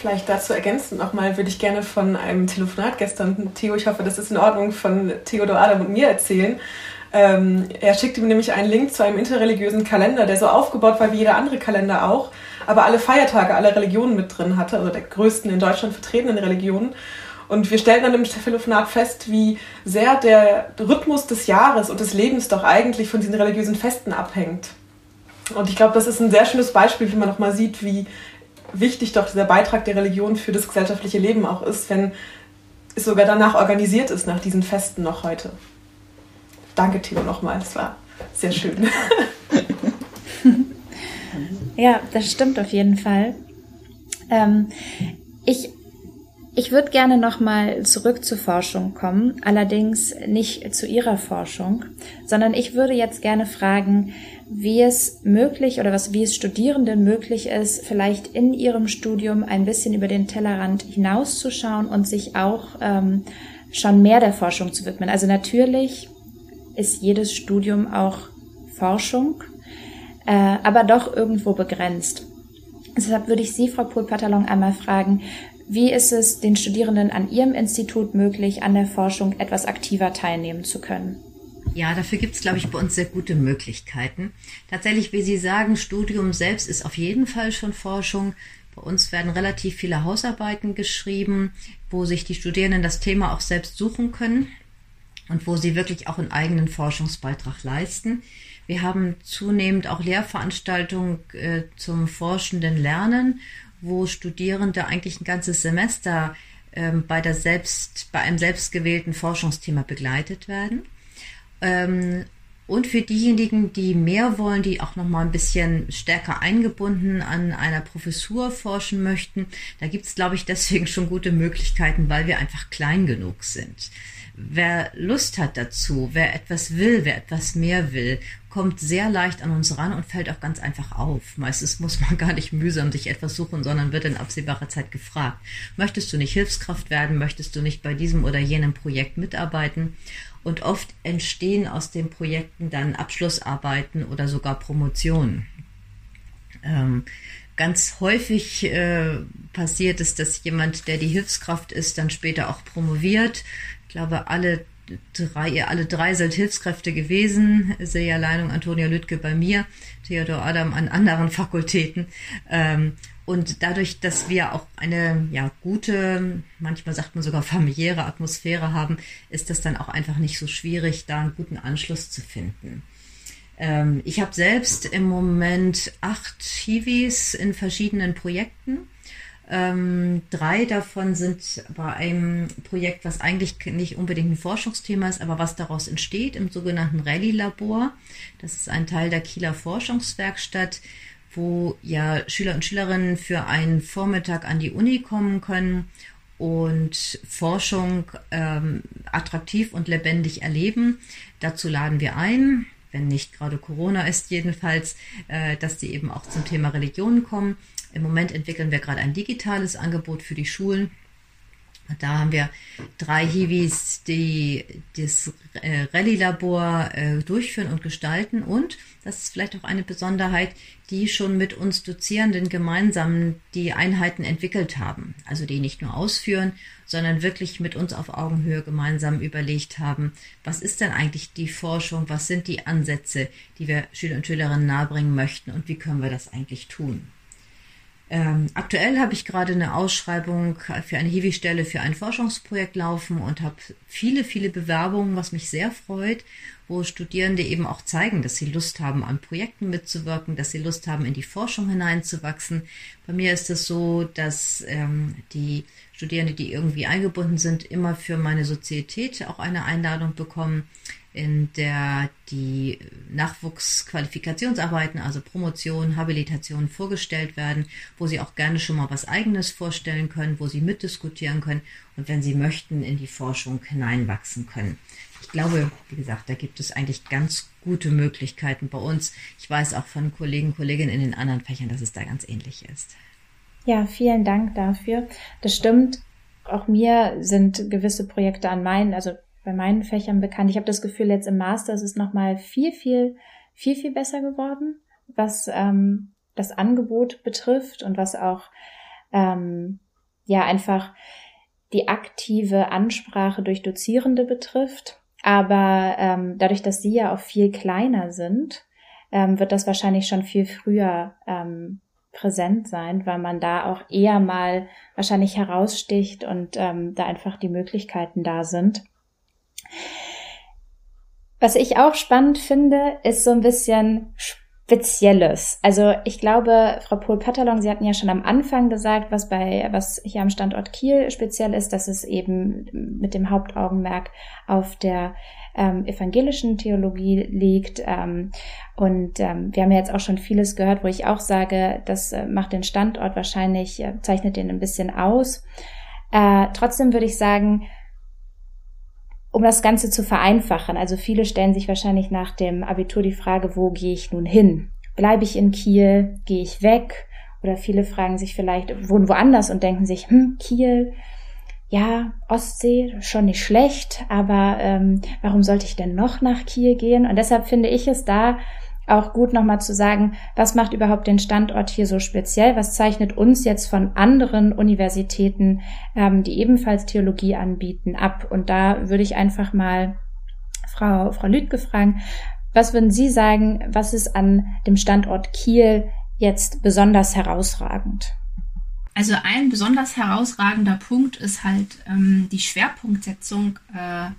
Vielleicht dazu ergänzend nochmal würde ich gerne von einem Telefonat gestern, Theo, ich hoffe, das ist in Ordnung, von Theodor Adam und mir erzählen. Ähm, er schickte mir nämlich einen Link zu einem interreligiösen Kalender, der so aufgebaut war wie jeder andere Kalender auch, aber alle Feiertage aller Religionen mit drin hatte, also der größten in Deutschland vertretenen Religionen. Und wir stellten dann im Telefonat fest, wie sehr der Rhythmus des Jahres und des Lebens doch eigentlich von diesen religiösen Festen abhängt. Und ich glaube, das ist ein sehr schönes Beispiel, wie man nochmal sieht, wie wichtig doch dieser Beitrag der Religion für das gesellschaftliche Leben auch ist, wenn es sogar danach organisiert ist, nach diesen Festen noch heute. Danke, Theo, nochmal. Es war sehr schön. ja, das stimmt auf jeden Fall. Ähm, ich ich würde gerne nochmal zurück zur Forschung kommen, allerdings nicht zu Ihrer Forschung, sondern ich würde jetzt gerne fragen, wie es möglich oder was, wie es Studierenden möglich ist, vielleicht in ihrem Studium ein bisschen über den Tellerrand hinauszuschauen und sich auch ähm, schon mehr der Forschung zu widmen. Also natürlich ist jedes Studium auch Forschung, äh, aber doch irgendwo begrenzt. Deshalb würde ich Sie, Frau Pohl-Patalon, einmal fragen, wie ist es den Studierenden an Ihrem Institut möglich, an der Forschung etwas aktiver teilnehmen zu können? Ja, dafür gibt es, glaube ich, bei uns sehr gute Möglichkeiten. Tatsächlich, wie Sie sagen, Studium selbst ist auf jeden Fall schon Forschung. Bei uns werden relativ viele Hausarbeiten geschrieben, wo sich die Studierenden das Thema auch selbst suchen können und wo sie wirklich auch einen eigenen Forschungsbeitrag leisten. Wir haben zunehmend auch Lehrveranstaltungen äh, zum forschenden Lernen, wo Studierende eigentlich ein ganzes Semester ähm, bei, der selbst, bei einem selbstgewählten Forschungsthema begleitet werden. Ähm, und für diejenigen, die mehr wollen, die auch noch mal ein bisschen stärker eingebunden an einer Professur forschen möchten, da gibt es, glaube ich, deswegen schon gute Möglichkeiten, weil wir einfach klein genug sind wer Lust hat dazu, wer etwas will, wer etwas mehr will, kommt sehr leicht an uns ran und fällt auch ganz einfach auf. Meistens muss man gar nicht mühsam sich etwas suchen, sondern wird in absehbarer Zeit gefragt. Möchtest du nicht Hilfskraft werden? Möchtest du nicht bei diesem oder jenem Projekt mitarbeiten? Und oft entstehen aus den Projekten dann Abschlussarbeiten oder sogar Promotionen. Ähm, ganz häufig äh, passiert es, dass jemand, der die Hilfskraft ist, dann später auch promoviert. Ich glaube, alle drei, alle drei seid Hilfskräfte gewesen. Silja Leinung, Antonia Lüttke bei mir, Theodor Adam an anderen Fakultäten. Ähm, und dadurch, dass wir auch eine ja, gute, manchmal sagt man sogar familiäre Atmosphäre haben, ist das dann auch einfach nicht so schwierig, da einen guten Anschluss zu finden. Ähm, ich habe selbst im Moment acht Hiwis in verschiedenen Projekten. Ähm, drei davon sind bei einem Projekt, was eigentlich nicht unbedingt ein Forschungsthema ist, aber was daraus entsteht, im sogenannten Rallye-Labor. Das ist ein Teil der Kieler Forschungswerkstatt, wo ja Schüler und Schülerinnen für einen Vormittag an die Uni kommen können und Forschung ähm, attraktiv und lebendig erleben. Dazu laden wir ein, wenn nicht gerade Corona ist jedenfalls, äh, dass die eben auch zum Thema Religion kommen. Im Moment entwickeln wir gerade ein digitales Angebot für die Schulen. Da haben wir drei Hiwis, die das äh, Rallye-Labor äh, durchführen und gestalten und, das ist vielleicht auch eine Besonderheit, die schon mit uns Dozierenden gemeinsam die Einheiten entwickelt haben. Also die nicht nur ausführen, sondern wirklich mit uns auf Augenhöhe gemeinsam überlegt haben, was ist denn eigentlich die Forschung, was sind die Ansätze, die wir Schüler und Schülerinnen nahebringen möchten und wie können wir das eigentlich tun. Ähm, aktuell habe ich gerade eine Ausschreibung für eine Hiwi-Stelle für ein Forschungsprojekt laufen und habe viele, viele Bewerbungen, was mich sehr freut, wo Studierende eben auch zeigen, dass sie Lust haben, an Projekten mitzuwirken, dass sie Lust haben, in die Forschung hineinzuwachsen. Bei mir ist es so, dass ähm, die Studierende, die irgendwie eingebunden sind, immer für meine Sozietät auch eine Einladung bekommen in der die Nachwuchsqualifikationsarbeiten, also Promotion, Habilitation vorgestellt werden, wo sie auch gerne schon mal was eigenes vorstellen können, wo sie mitdiskutieren können und wenn sie möchten, in die Forschung hineinwachsen können. Ich glaube, wie gesagt, da gibt es eigentlich ganz gute Möglichkeiten bei uns. Ich weiß auch von Kollegen, Kolleginnen in den anderen Fächern, dass es da ganz ähnlich ist. Ja, vielen Dank dafür. Das stimmt. Auch mir sind gewisse Projekte an meinen, also bei meinen Fächern bekannt. Ich habe das Gefühl, jetzt im Master ist es nochmal viel, viel, viel, viel besser geworden, was ähm, das Angebot betrifft und was auch ähm, ja einfach die aktive Ansprache durch Dozierende betrifft. Aber ähm, dadurch, dass sie ja auch viel kleiner sind, ähm, wird das wahrscheinlich schon viel früher ähm, präsent sein, weil man da auch eher mal wahrscheinlich heraussticht und ähm, da einfach die Möglichkeiten da sind. Was ich auch spannend finde, ist so ein bisschen Spezielles. Also ich glaube, Frau Pohl-Patalon, Sie hatten ja schon am Anfang gesagt, was bei, was hier am Standort Kiel speziell ist, dass es eben mit dem Hauptaugenmerk auf der ähm, evangelischen Theologie liegt. Ähm, und ähm, wir haben ja jetzt auch schon vieles gehört, wo ich auch sage, das äh, macht den Standort wahrscheinlich, äh, zeichnet den ein bisschen aus. Äh, trotzdem würde ich sagen, um das Ganze zu vereinfachen. Also viele stellen sich wahrscheinlich nach dem Abitur die Frage, wo gehe ich nun hin? Bleibe ich in Kiel? Gehe ich weg? Oder viele fragen sich vielleicht, wohnen woanders und denken sich, hm, Kiel, ja, Ostsee, schon nicht schlecht, aber ähm, warum sollte ich denn noch nach Kiel gehen? Und deshalb finde ich es da auch gut nochmal zu sagen, was macht überhaupt den Standort hier so speziell? Was zeichnet uns jetzt von anderen Universitäten, ähm, die ebenfalls Theologie anbieten, ab? Und da würde ich einfach mal Frau, Frau Lüdke fragen, was würden Sie sagen, was ist an dem Standort Kiel jetzt besonders herausragend? Also ein besonders herausragender Punkt ist halt ähm, die Schwerpunktsetzung äh,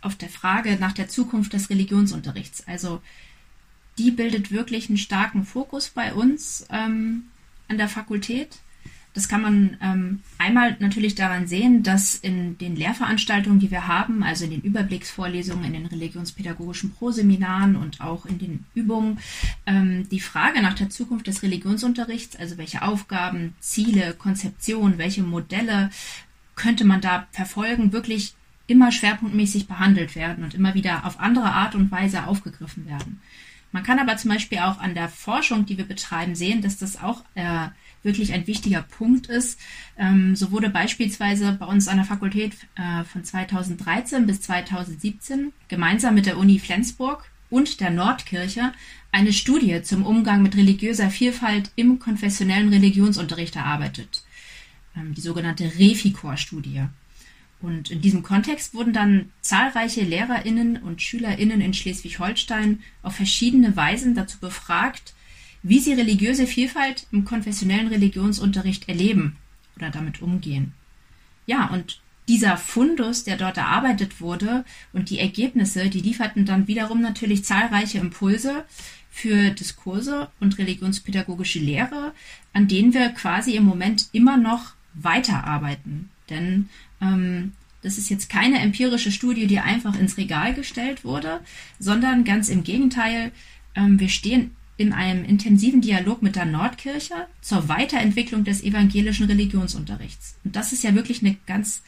auf der Frage nach der Zukunft des Religionsunterrichts. Also die bildet wirklich einen starken Fokus bei uns ähm, an der Fakultät. Das kann man ähm, einmal natürlich daran sehen, dass in den Lehrveranstaltungen, die wir haben, also in den Überblicksvorlesungen, in den religionspädagogischen Proseminaren und auch in den Übungen, ähm, die Frage nach der Zukunft des Religionsunterrichts, also welche Aufgaben, Ziele, Konzeptionen, welche Modelle könnte man da verfolgen, wirklich immer schwerpunktmäßig behandelt werden und immer wieder auf andere Art und Weise aufgegriffen werden. Man kann aber zum Beispiel auch an der Forschung, die wir betreiben, sehen, dass das auch äh, wirklich ein wichtiger Punkt ist. Ähm, so wurde beispielsweise bei uns an der Fakultät äh, von 2013 bis 2017 gemeinsam mit der Uni Flensburg und der Nordkirche eine Studie zum Umgang mit religiöser Vielfalt im konfessionellen Religionsunterricht erarbeitet. Ähm, die sogenannte Refikor-Studie. Und in diesem Kontext wurden dann zahlreiche Lehrerinnen und Schülerinnen in Schleswig-Holstein auf verschiedene Weisen dazu befragt, wie sie religiöse Vielfalt im konfessionellen Religionsunterricht erleben oder damit umgehen. Ja, und dieser Fundus, der dort erarbeitet wurde und die Ergebnisse, die lieferten dann wiederum natürlich zahlreiche Impulse für Diskurse und religionspädagogische Lehre, an denen wir quasi im Moment immer noch weiterarbeiten. Denn ähm, das ist jetzt keine empirische Studie, die einfach ins Regal gestellt wurde, sondern ganz im Gegenteil, ähm, wir stehen in einem intensiven Dialog mit der Nordkirche zur Weiterentwicklung des evangelischen Religionsunterrichts. Und das ist ja wirklich eine ganz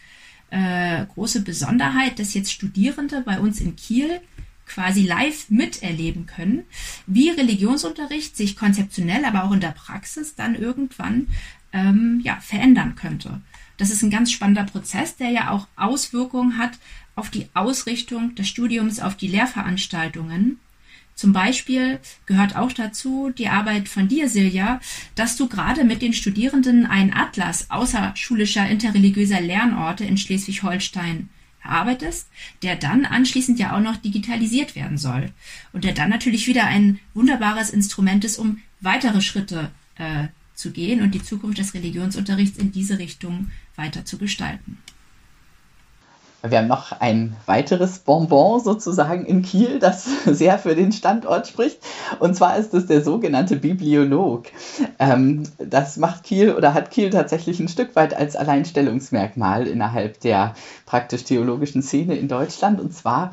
äh, große Besonderheit, dass jetzt Studierende bei uns in Kiel quasi live miterleben können, wie Religionsunterricht sich konzeptionell, aber auch in der Praxis dann irgendwann ähm, ja, verändern könnte. Das ist ein ganz spannender Prozess, der ja auch Auswirkungen hat auf die Ausrichtung des Studiums, auf die Lehrveranstaltungen. Zum Beispiel gehört auch dazu die Arbeit von dir, Silja, dass du gerade mit den Studierenden einen Atlas außerschulischer interreligiöser Lernorte in Schleswig-Holstein erarbeitest, der dann anschließend ja auch noch digitalisiert werden soll und der dann natürlich wieder ein wunderbares Instrument ist, um weitere Schritte äh, zu gehen und die Zukunft des Religionsunterrichts in diese Richtung weiter zu gestalten. Wir haben noch ein weiteres Bonbon sozusagen in Kiel, das sehr für den Standort spricht. Und zwar ist es der sogenannte Bibliolog. Ähm, das macht Kiel oder hat Kiel tatsächlich ein Stück weit als Alleinstellungsmerkmal innerhalb der praktisch-theologischen Szene in Deutschland. Und zwar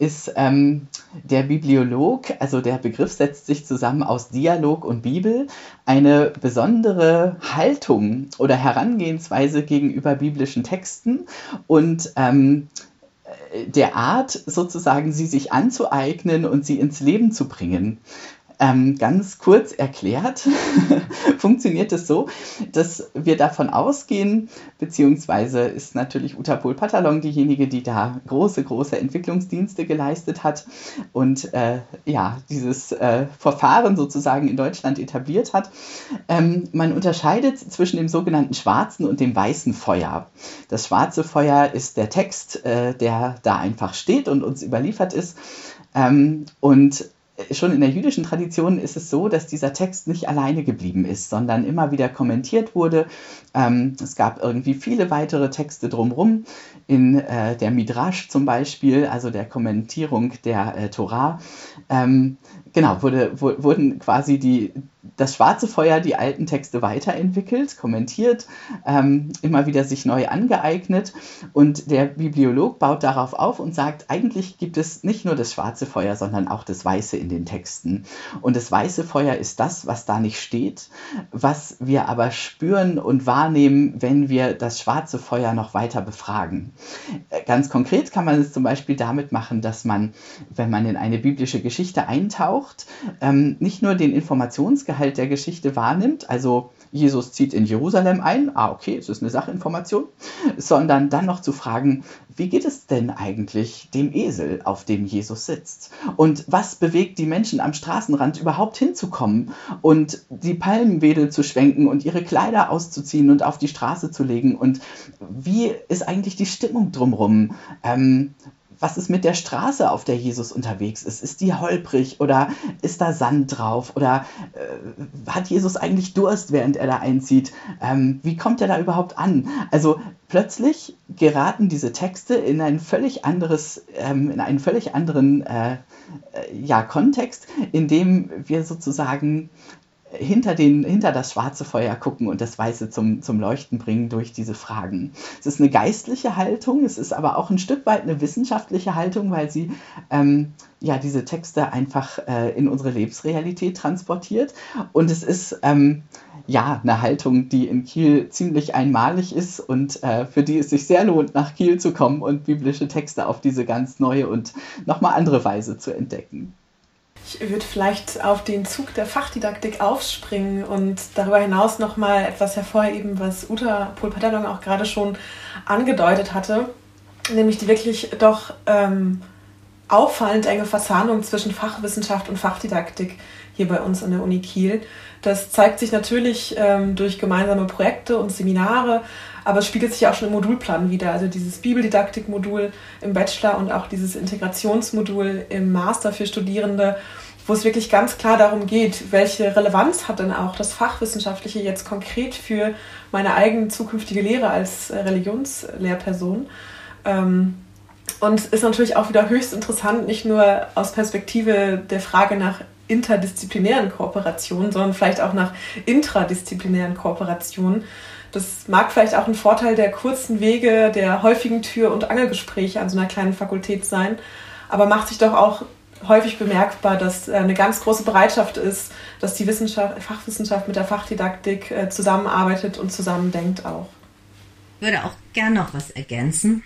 ist ähm, der Bibliolog, also der Begriff setzt sich zusammen aus Dialog und Bibel, eine besondere Haltung oder Herangehensweise gegenüber biblischen Texten und ähm, der Art, sozusagen sie sich anzueignen und sie ins Leben zu bringen. Ähm, ganz kurz erklärt funktioniert es so, dass wir davon ausgehen, beziehungsweise ist natürlich Uta Pohl-Patalong diejenige, die da große, große Entwicklungsdienste geleistet hat und äh, ja, dieses äh, Verfahren sozusagen in Deutschland etabliert hat. Ähm, man unterscheidet zwischen dem sogenannten schwarzen und dem weißen Feuer. Das schwarze Feuer ist der Text, äh, der da einfach steht und uns überliefert ist. Ähm, und schon in der jüdischen Tradition ist es so, dass dieser Text nicht alleine geblieben ist, sondern immer wieder kommentiert wurde. Ähm, es gab irgendwie viele weitere Texte drumherum, in äh, der Midrash zum Beispiel, also der Kommentierung der äh, Torah. Ähm, genau, wurde, wurden quasi die, das schwarze Feuer die alten Texte weiterentwickelt, kommentiert, ähm, immer wieder sich neu angeeignet. Und der Bibliolog baut darauf auf und sagt, eigentlich gibt es nicht nur das schwarze Feuer, sondern auch das weiße in den Texten. Und das weiße Feuer ist das, was da nicht steht, was wir aber spüren und wahrnehmen, wenn wir das schwarze Feuer noch weiter befragen. Äh, ganz konkret kann man es zum Beispiel damit machen, dass man, wenn man in eine biblische Geschichte eintaucht, ähm, nicht nur den Informationsgehalt der Geschichte wahrnimmt, also Jesus zieht in Jerusalem ein, ah okay, es ist eine Sachinformation, sondern dann noch zu fragen, wie geht es denn eigentlich dem Esel, auf dem Jesus sitzt? Und was bewegt die Menschen am Straßenrand überhaupt hinzukommen und die Palmenwedel zu schwenken und ihre Kleider auszuziehen und auf die Straße zu legen? Und wie ist eigentlich die Stimmung drumherum? Ähm, was ist mit der Straße, auf der Jesus unterwegs ist? Ist die holprig oder ist da Sand drauf? Oder äh, hat Jesus eigentlich Durst, während er da einzieht? Ähm, wie kommt er da überhaupt an? Also plötzlich geraten diese Texte in ein völlig anderes, ähm, in einen völlig anderen äh, äh ja, Kontext, in dem wir sozusagen hinter, den, hinter das schwarze Feuer gucken und das Weiße zum, zum Leuchten bringen durch diese Fragen. Es ist eine geistliche Haltung, es ist aber auch ein Stück weit eine wissenschaftliche Haltung, weil sie ähm, ja diese Texte einfach äh, in unsere Lebensrealität transportiert. Und es ist ähm, ja, eine Haltung, die in Kiel ziemlich einmalig ist und äh, für die es sich sehr lohnt, nach Kiel zu kommen und biblische Texte auf diese ganz neue und nochmal andere Weise zu entdecken. Ich würde vielleicht auf den Zug der Fachdidaktik aufspringen und darüber hinaus nochmal etwas hervorheben, was Uta Polpadalong auch gerade schon angedeutet hatte, nämlich die wirklich doch ähm, auffallend enge Verzahnung zwischen Fachwissenschaft und Fachdidaktik hier bei uns an der Uni Kiel. Das zeigt sich natürlich ähm, durch gemeinsame Projekte und Seminare, aber es spiegelt sich auch schon im Modulplan wieder. Also dieses Bibeldidaktik-Modul im Bachelor und auch dieses Integrationsmodul im Master für Studierende, wo es wirklich ganz klar darum geht, welche Relevanz hat denn auch das Fachwissenschaftliche jetzt konkret für meine eigene zukünftige Lehre als äh, Religionslehrperson. Ähm, und ist natürlich auch wieder höchst interessant, nicht nur aus Perspektive der Frage nach interdisziplinären Kooperationen, sondern vielleicht auch nach intradisziplinären Kooperationen. Das mag vielleicht auch ein Vorteil der kurzen Wege, der häufigen Tür- und Angelgespräche an so einer kleinen Fakultät sein, aber macht sich doch auch häufig bemerkbar, dass eine ganz große Bereitschaft ist, dass die Wissenschaft, Fachwissenschaft mit der Fachdidaktik äh, zusammenarbeitet und zusammendenkt auch. Ich würde auch gern noch was ergänzen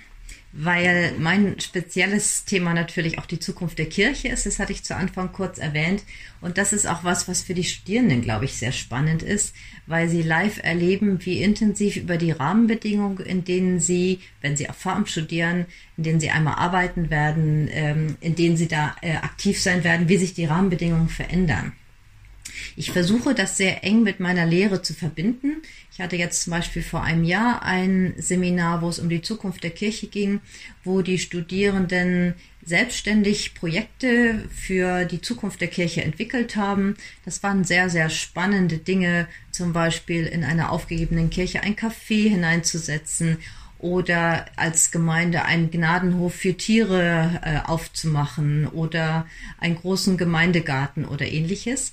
weil mein spezielles Thema natürlich auch die Zukunft der Kirche ist. Das hatte ich zu Anfang kurz erwähnt. Und das ist auch was, was für die Studierenden, glaube ich, sehr spannend ist, weil sie live erleben, wie intensiv über die Rahmenbedingungen, in denen sie, wenn sie auf Farm studieren, in denen sie einmal arbeiten werden, ähm, in denen sie da äh, aktiv sein werden, wie sich die Rahmenbedingungen verändern. Ich versuche das sehr eng mit meiner Lehre zu verbinden. Ich hatte jetzt zum Beispiel vor einem Jahr ein Seminar, wo es um die Zukunft der Kirche ging, wo die Studierenden selbstständig Projekte für die Zukunft der Kirche entwickelt haben. Das waren sehr, sehr spannende Dinge, zum Beispiel in einer aufgegebenen Kirche ein Café hineinzusetzen oder als Gemeinde einen Gnadenhof für Tiere äh, aufzumachen oder einen großen Gemeindegarten oder ähnliches.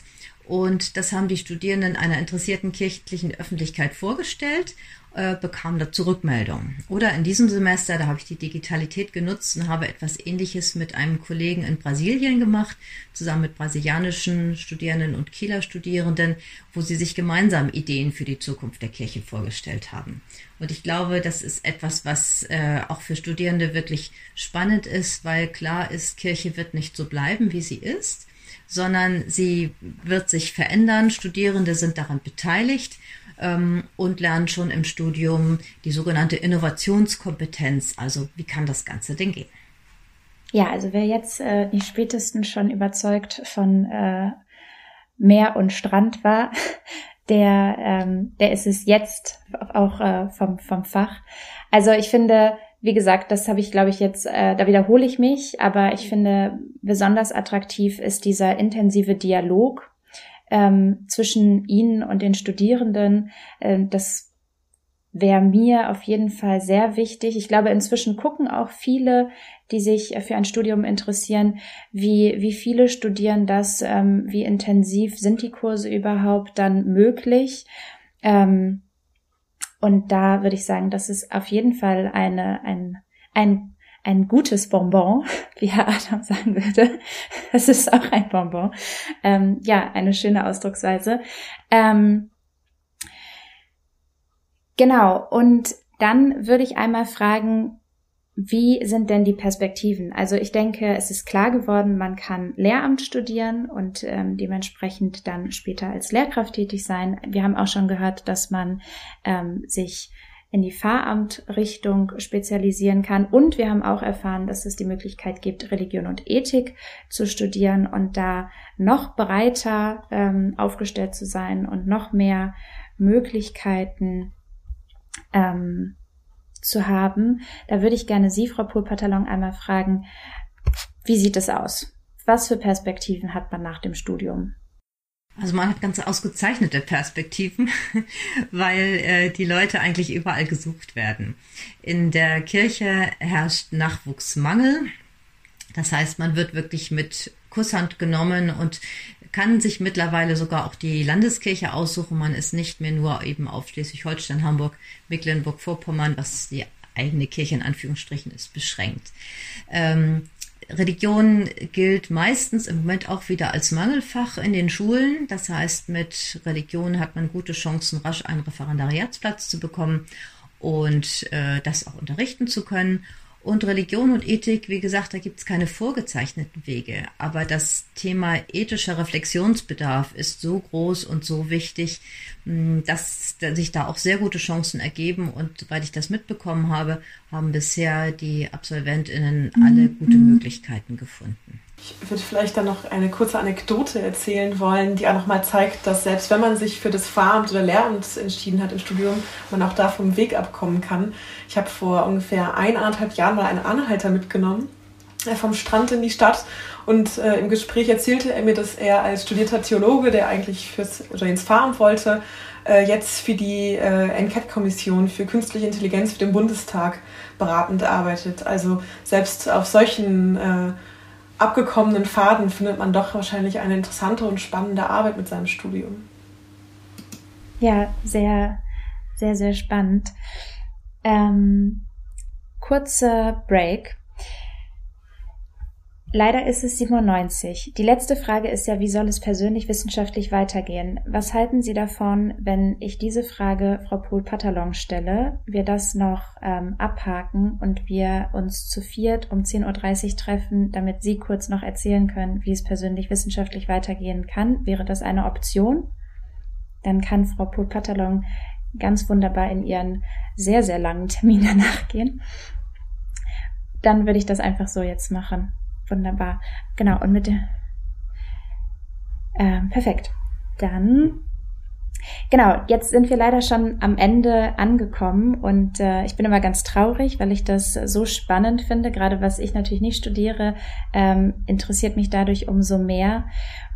Und das haben die Studierenden einer interessierten kirchlichen Öffentlichkeit vorgestellt, äh, bekamen dazu Rückmeldungen. Oder in diesem Semester, da habe ich die Digitalität genutzt und habe etwas Ähnliches mit einem Kollegen in Brasilien gemacht, zusammen mit brasilianischen Studierenden und Kieler Studierenden, wo sie sich gemeinsam Ideen für die Zukunft der Kirche vorgestellt haben. Und ich glaube, das ist etwas, was äh, auch für Studierende wirklich spannend ist, weil klar ist, Kirche wird nicht so bleiben, wie sie ist sondern sie wird sich verändern. Studierende sind daran beteiligt ähm, und lernen schon im Studium die sogenannte Innovationskompetenz. Also wie kann das Ganze denn gehen? Ja, also wer jetzt äh, nicht spätestens schon überzeugt von äh, Meer und Strand war, der, ähm, der ist es jetzt auch äh, vom, vom Fach. Also ich finde, wie gesagt, das habe ich, glaube ich, jetzt, äh, da wiederhole ich mich, aber ich finde, besonders attraktiv ist dieser intensive Dialog ähm, zwischen Ihnen und den Studierenden. Äh, das wäre mir auf jeden Fall sehr wichtig. Ich glaube, inzwischen gucken auch viele, die sich für ein Studium interessieren, wie, wie viele studieren das, ähm, wie intensiv sind die Kurse überhaupt dann möglich. Ähm, und da würde ich sagen, das ist auf jeden Fall eine, ein, ein, ein gutes Bonbon, wie Herr Adam sagen würde. Es ist auch ein Bonbon. Ähm, ja, eine schöne Ausdrucksweise. Ähm, genau. Und dann würde ich einmal fragen, wie sind denn die Perspektiven? Also ich denke, es ist klar geworden, man kann Lehramt studieren und ähm, dementsprechend dann später als Lehrkraft tätig sein. Wir haben auch schon gehört, dass man ähm, sich in die Pfarramtrichtung spezialisieren kann. Und wir haben auch erfahren, dass es die Möglichkeit gibt, Religion und Ethik zu studieren und da noch breiter ähm, aufgestellt zu sein und noch mehr Möglichkeiten ähm, zu haben. Da würde ich gerne Sie, Frau Pulpatalon, einmal fragen, wie sieht es aus? Was für Perspektiven hat man nach dem Studium? Also man hat ganz ausgezeichnete Perspektiven, weil äh, die Leute eigentlich überall gesucht werden. In der Kirche herrscht Nachwuchsmangel. Das heißt, man wird wirklich mit Kusshand genommen und kann sich mittlerweile sogar auch die Landeskirche aussuchen. Man ist nicht mehr nur eben auf Schleswig-Holstein, Hamburg, Mecklenburg-Vorpommern, was die eigene Kirche in Anführungsstrichen ist, beschränkt. Ähm, Religion gilt meistens im Moment auch wieder als Mangelfach in den Schulen. Das heißt, mit Religion hat man gute Chancen, rasch einen Referendariatsplatz zu bekommen und äh, das auch unterrichten zu können. Und Religion und Ethik, wie gesagt, da gibt es keine vorgezeichneten Wege. Aber das Thema ethischer Reflexionsbedarf ist so groß und so wichtig, hm, dass sich da auch sehr gute Chancen ergeben. Und soweit ich das mitbekommen habe, haben bisher die Absolventinnen alle gute mhm. Möglichkeiten gefunden. Ich würde vielleicht dann noch eine kurze Anekdote erzählen wollen, die auch nochmal zeigt, dass selbst wenn man sich für das Fahramt oder Lehramt entschieden hat im Studium, man auch da vom Weg abkommen kann. Ich habe vor ungefähr eineinhalb Jahren mal einen Anhalter mitgenommen äh, vom Strand in die Stadt und äh, im Gespräch erzählte er mir, dass er als studierter Theologe, der eigentlich fürs, oder ins Fahramt wollte, äh, jetzt für die äh, NCAT-Kommission für künstliche Intelligenz für den Bundestag beratend arbeitet. Also selbst auf solchen äh, abgekommenen Faden findet man doch wahrscheinlich eine interessante und spannende Arbeit mit seinem Studium. Ja, sehr, sehr, sehr spannend. Ähm, kurzer Break Leider ist es 97. Die letzte Frage ist ja, wie soll es persönlich wissenschaftlich weitergehen? Was halten Sie davon, wenn ich diese Frage Frau Pohl-Patalon stelle, wir das noch ähm, abhaken und wir uns zu viert um 10.30 Uhr treffen, damit Sie kurz noch erzählen können, wie es persönlich wissenschaftlich weitergehen kann? Wäre das eine Option? Dann kann Frau Pohl-Patalon ganz wunderbar in ihren sehr, sehr langen Termin danach gehen. Dann würde ich das einfach so jetzt machen. Wunderbar. Genau, und mit der. Ähm, perfekt. Dann. Genau, jetzt sind wir leider schon am Ende angekommen und äh, ich bin immer ganz traurig, weil ich das so spannend finde. Gerade was ich natürlich nicht studiere, ähm, interessiert mich dadurch umso mehr.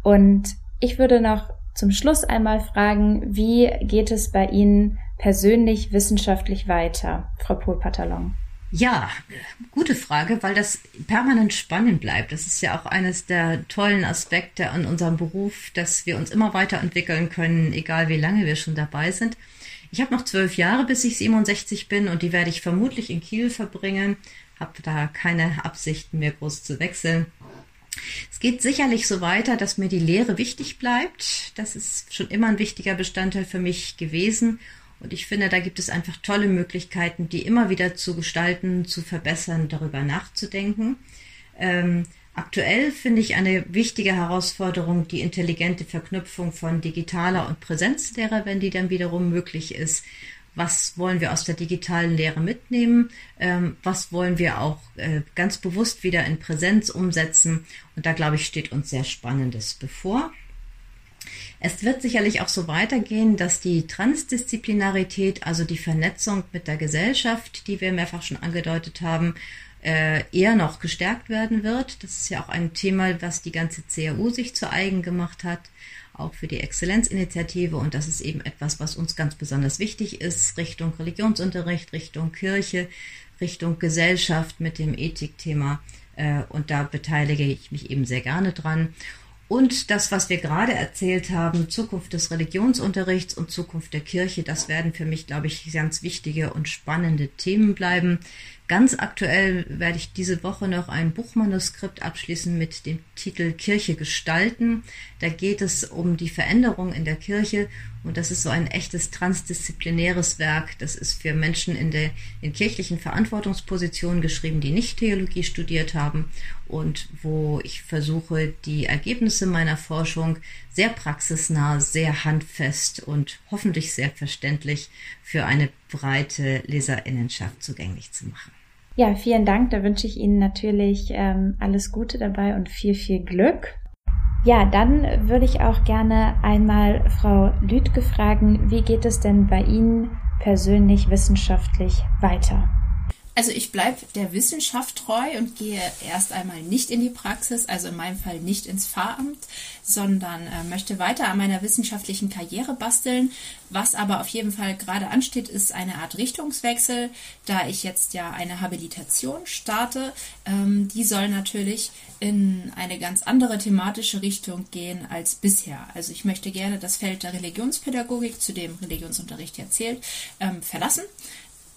Und ich würde noch zum Schluss einmal fragen, wie geht es bei Ihnen persönlich wissenschaftlich weiter, Frau Pohl-Patalon? Ja, gute Frage, weil das permanent spannend bleibt. Das ist ja auch eines der tollen Aspekte an unserem Beruf, dass wir uns immer weiterentwickeln können, egal wie lange wir schon dabei sind. Ich habe noch zwölf Jahre, bis ich 67 bin und die werde ich vermutlich in Kiel verbringen. Habe da keine Absichten mehr groß zu wechseln. Es geht sicherlich so weiter, dass mir die Lehre wichtig bleibt. Das ist schon immer ein wichtiger Bestandteil für mich gewesen. Und ich finde, da gibt es einfach tolle Möglichkeiten, die immer wieder zu gestalten, zu verbessern, darüber nachzudenken. Ähm, aktuell finde ich eine wichtige Herausforderung die intelligente Verknüpfung von digitaler und Präsenzlehre, wenn die dann wiederum möglich ist. Was wollen wir aus der digitalen Lehre mitnehmen? Ähm, was wollen wir auch äh, ganz bewusst wieder in Präsenz umsetzen? Und da, glaube ich, steht uns sehr Spannendes bevor. Es wird sicherlich auch so weitergehen, dass die Transdisziplinarität, also die Vernetzung mit der Gesellschaft, die wir mehrfach schon angedeutet haben, äh, eher noch gestärkt werden wird. Das ist ja auch ein Thema, was die ganze CAU sich zu eigen gemacht hat, auch für die Exzellenzinitiative. Und das ist eben etwas, was uns ganz besonders wichtig ist, Richtung Religionsunterricht, Richtung Kirche, Richtung Gesellschaft mit dem Ethikthema. Äh, und da beteilige ich mich eben sehr gerne dran. Und das, was wir gerade erzählt haben, Zukunft des Religionsunterrichts und Zukunft der Kirche, das werden für mich, glaube ich, ganz wichtige und spannende Themen bleiben. Ganz aktuell werde ich diese Woche noch ein Buchmanuskript abschließen mit dem Titel Kirche gestalten. Da geht es um die Veränderung in der Kirche und das ist so ein echtes transdisziplinäres Werk. Das ist für Menschen in, der, in kirchlichen Verantwortungspositionen geschrieben, die nicht Theologie studiert haben und wo ich versuche, die Ergebnisse meiner Forschung sehr praxisnah, sehr handfest und hoffentlich sehr verständlich für eine breite Leserinnenschaft zugänglich zu machen. Ja, vielen Dank. Da wünsche ich Ihnen natürlich ähm, alles Gute dabei und viel, viel Glück. Ja, dann würde ich auch gerne einmal Frau Lüdke fragen, wie geht es denn bei Ihnen persönlich wissenschaftlich weiter? Also ich bleibe der Wissenschaft treu und gehe erst einmal nicht in die Praxis, also in meinem Fall nicht ins Pfarramt, sondern äh, möchte weiter an meiner wissenschaftlichen Karriere basteln. Was aber auf jeden Fall gerade ansteht, ist eine Art Richtungswechsel, da ich jetzt ja eine Habilitation starte. Ähm, die soll natürlich in eine ganz andere thematische Richtung gehen als bisher. Also ich möchte gerne das Feld der Religionspädagogik, zu dem Religionsunterricht erzählt, ähm, verlassen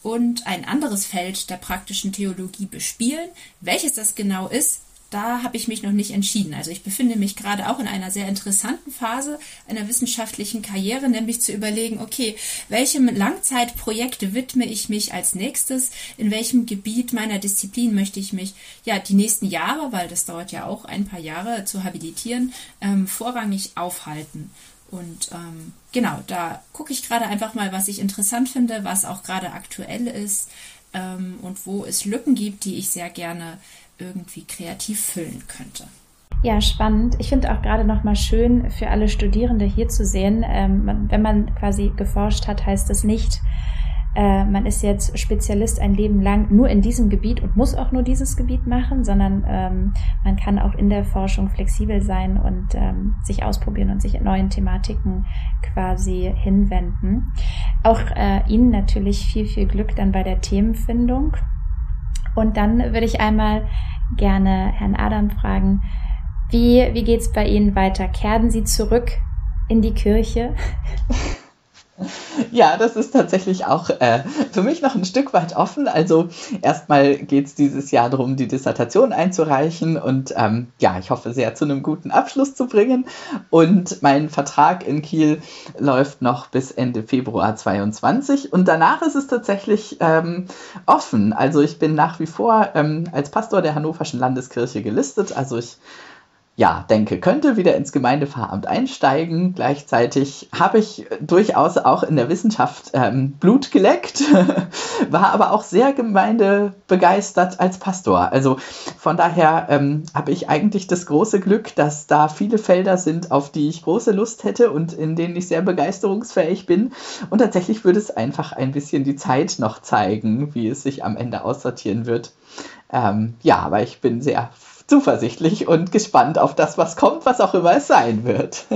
und ein anderes Feld der praktischen Theologie bespielen. Welches das genau ist, da habe ich mich noch nicht entschieden. Also ich befinde mich gerade auch in einer sehr interessanten Phase einer wissenschaftlichen Karriere, nämlich zu überlegen, okay, welchem Langzeitprojekt widme ich mich als nächstes, in welchem Gebiet meiner Disziplin möchte ich mich ja die nächsten Jahre, weil das dauert ja auch ein paar Jahre zu habilitieren, ähm, vorrangig aufhalten. Und ähm, genau, da gucke ich gerade einfach mal, was ich interessant finde, was auch gerade aktuell ist ähm, und wo es Lücken gibt, die ich sehr gerne irgendwie kreativ füllen könnte. Ja, spannend. Ich finde auch gerade noch mal schön für alle Studierende hier zu sehen, ähm, wenn man quasi geforscht hat, heißt das nicht, äh, man ist jetzt Spezialist ein Leben lang nur in diesem Gebiet und muss auch nur dieses Gebiet machen, sondern ähm, man kann auch in der Forschung flexibel sein und ähm, sich ausprobieren und sich in neuen Thematiken quasi hinwenden. Auch äh, Ihnen natürlich viel, viel Glück dann bei der Themenfindung. Und dann würde ich einmal gerne Herrn Adam fragen, wie, wie geht's bei Ihnen weiter? Kehren Sie zurück in die Kirche? Ja, das ist tatsächlich auch äh, für mich noch ein Stück weit offen. Also erstmal geht es dieses Jahr darum, die Dissertation einzureichen und ähm, ja, ich hoffe sehr zu einem guten Abschluss zu bringen. Und mein Vertrag in Kiel läuft noch bis Ende Februar 22 und danach ist es tatsächlich ähm, offen. Also ich bin nach wie vor ähm, als Pastor der Hannoverschen Landeskirche gelistet. Also ich ja, denke, könnte wieder ins Gemeindepfarramt einsteigen. Gleichzeitig habe ich durchaus auch in der Wissenschaft ähm, Blut geleckt, war aber auch sehr gemeindebegeistert als Pastor. Also von daher ähm, habe ich eigentlich das große Glück, dass da viele Felder sind, auf die ich große Lust hätte und in denen ich sehr begeisterungsfähig bin. Und tatsächlich würde es einfach ein bisschen die Zeit noch zeigen, wie es sich am Ende aussortieren wird. Ähm, ja, aber ich bin sehr zuversichtlich und gespannt auf das, was kommt, was auch immer es sein wird.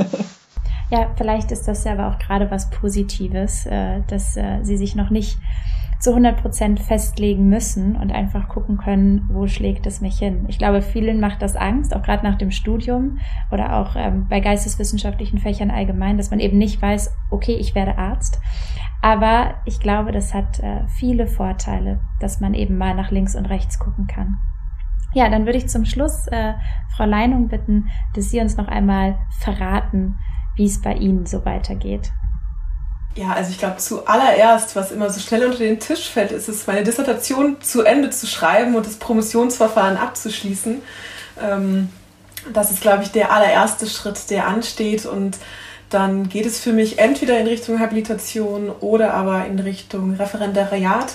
ja, vielleicht ist das ja aber auch gerade was Positives, äh, dass äh, Sie sich noch nicht zu 100 Prozent festlegen müssen und einfach gucken können, wo schlägt es mich hin. Ich glaube, vielen macht das Angst, auch gerade nach dem Studium oder auch ähm, bei geisteswissenschaftlichen Fächern allgemein, dass man eben nicht weiß, okay, ich werde Arzt. Aber ich glaube, das hat äh, viele Vorteile, dass man eben mal nach links und rechts gucken kann. Ja, dann würde ich zum Schluss äh, Frau Leinung bitten, dass Sie uns noch einmal verraten, wie es bei Ihnen so weitergeht. Ja, also ich glaube, zuallererst, was immer so schnell unter den Tisch fällt, ist es, meine Dissertation zu Ende zu schreiben und das Promotionsverfahren abzuschließen. Ähm, das ist, glaube ich, der allererste Schritt, der ansteht. Und dann geht es für mich entweder in Richtung Habilitation oder aber in Richtung Referendariat.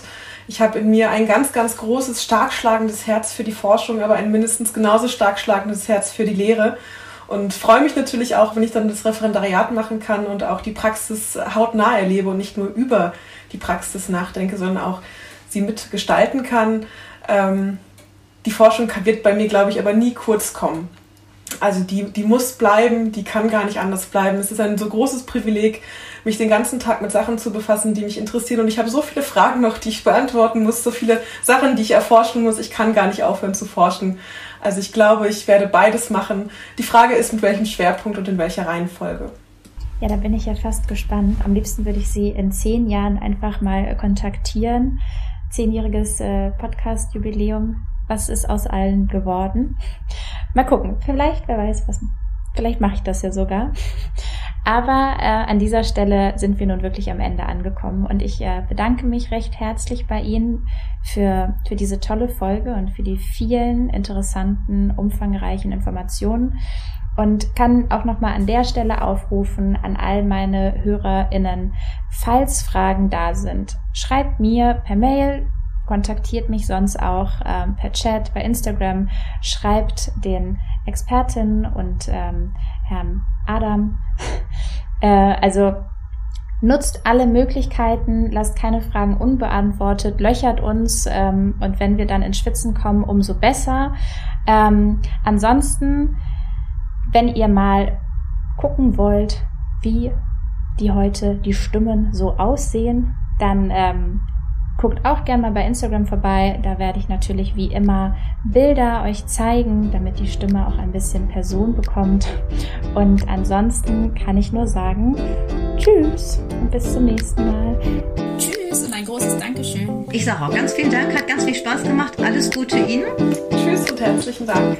Ich habe in mir ein ganz, ganz großes, stark schlagendes Herz für die Forschung, aber ein mindestens genauso stark schlagendes Herz für die Lehre. Und freue mich natürlich auch, wenn ich dann das Referendariat machen kann und auch die Praxis hautnah erlebe und nicht nur über die Praxis nachdenke, sondern auch sie mitgestalten kann. Ähm, die Forschung wird bei mir, glaube ich, aber nie kurz kommen. Also die, die muss bleiben, die kann gar nicht anders bleiben. Es ist ein so großes Privileg, mich den ganzen Tag mit Sachen zu befassen, die mich interessieren. Und ich habe so viele Fragen noch, die ich beantworten muss, so viele Sachen, die ich erforschen muss. Ich kann gar nicht aufhören zu forschen. Also ich glaube, ich werde beides machen. Die Frage ist, mit welchem Schwerpunkt und in welcher Reihenfolge. Ja, da bin ich ja fast gespannt. Am liebsten würde ich Sie in zehn Jahren einfach mal kontaktieren. Zehnjähriges äh, Podcast-Jubiläum. Was ist aus allen geworden? Mal gucken. Vielleicht, wer weiß, was. Vielleicht mache ich das ja sogar. Aber äh, an dieser Stelle sind wir nun wirklich am Ende angekommen. Und ich äh, bedanke mich recht herzlich bei Ihnen für, für diese tolle Folge und für die vielen interessanten, umfangreichen Informationen. Und kann auch nochmal an der Stelle aufrufen an all meine HörerInnen, falls Fragen da sind, schreibt mir per Mail, kontaktiert mich sonst auch ähm, per Chat, bei Instagram, schreibt den Expertinnen und ähm, Herrn Adam. äh, also nutzt alle Möglichkeiten, lasst keine Fragen unbeantwortet, löchert uns ähm, und wenn wir dann ins Schwitzen kommen, umso besser. Ähm, ansonsten, wenn ihr mal gucken wollt, wie die heute die Stimmen so aussehen, dann ähm, Guckt auch gerne mal bei Instagram vorbei. Da werde ich natürlich wie immer Bilder euch zeigen, damit die Stimme auch ein bisschen Person bekommt. Und ansonsten kann ich nur sagen, tschüss und bis zum nächsten Mal. Tschüss und ein großes Dankeschön. Ich sage auch ganz vielen Dank, hat ganz viel Spaß gemacht. Alles Gute Ihnen. Tschüss und herzlichen Dank.